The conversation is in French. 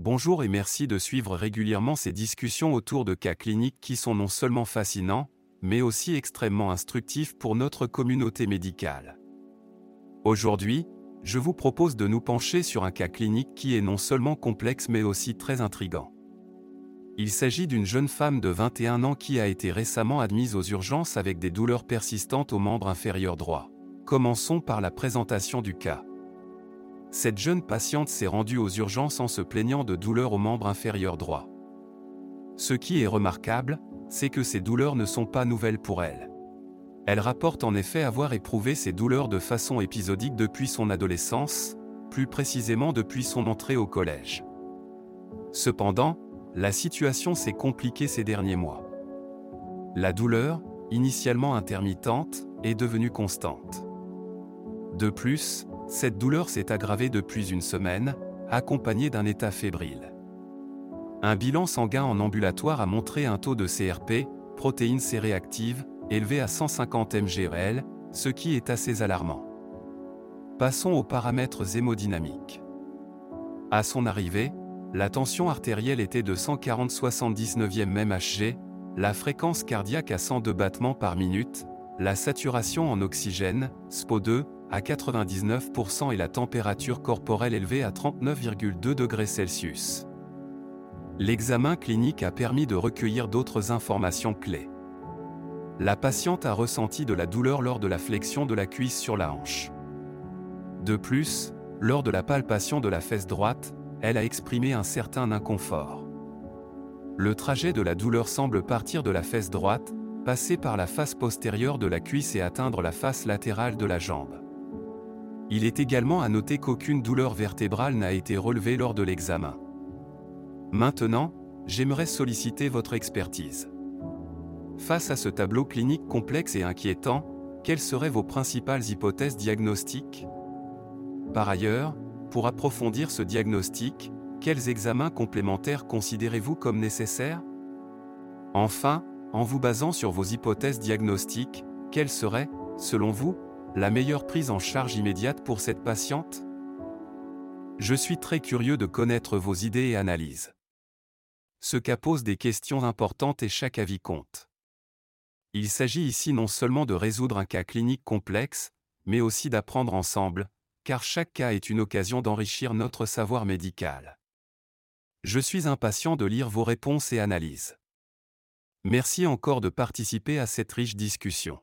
Bonjour et merci de suivre régulièrement ces discussions autour de cas cliniques qui sont non seulement fascinants, mais aussi extrêmement instructifs pour notre communauté médicale. Aujourd'hui, je vous propose de nous pencher sur un cas clinique qui est non seulement complexe mais aussi très intrigant. Il s'agit d'une jeune femme de 21 ans qui a été récemment admise aux urgences avec des douleurs persistantes au membre inférieur droit. Commençons par la présentation du cas. Cette jeune patiente s'est rendue aux urgences en se plaignant de douleurs au membre inférieur droit. Ce qui est remarquable, c'est que ces douleurs ne sont pas nouvelles pour elle. Elle rapporte en effet avoir éprouvé ces douleurs de façon épisodique depuis son adolescence, plus précisément depuis son entrée au collège. Cependant, la situation s'est compliquée ces derniers mois. La douleur, initialement intermittente, est devenue constante. De plus, cette douleur s'est aggravée depuis une semaine, accompagnée d'un état fébrile. Un bilan sanguin en ambulatoire a montré un taux de CRP, protéines C réactives, élevé à 150 mg ce qui est assez alarmant. Passons aux paramètres hémodynamiques. À son arrivée, la tension artérielle était de 140 79e mmHg, la fréquence cardiaque à 102 battements par minute, la saturation en oxygène, SPO2, à 99% et la température corporelle élevée à 39,2 degrés Celsius. L'examen clinique a permis de recueillir d'autres informations clés. La patiente a ressenti de la douleur lors de la flexion de la cuisse sur la hanche. De plus, lors de la palpation de la fesse droite, elle a exprimé un certain inconfort. Le trajet de la douleur semble partir de la fesse droite, passer par la face postérieure de la cuisse et atteindre la face latérale de la jambe. Il est également à noter qu'aucune douleur vertébrale n'a été relevée lors de l'examen. Maintenant, j'aimerais solliciter votre expertise. Face à ce tableau clinique complexe et inquiétant, quelles seraient vos principales hypothèses diagnostiques? Par ailleurs, pour approfondir ce diagnostic, quels examens complémentaires considérez-vous comme nécessaires? Enfin, en vous basant sur vos hypothèses diagnostiques, quelle serait, selon vous, la meilleure prise en charge immédiate pour cette patiente Je suis très curieux de connaître vos idées et analyses. Ce cas pose des questions importantes et chaque avis compte. Il s'agit ici non seulement de résoudre un cas clinique complexe, mais aussi d'apprendre ensemble, car chaque cas est une occasion d'enrichir notre savoir médical. Je suis impatient de lire vos réponses et analyses. Merci encore de participer à cette riche discussion.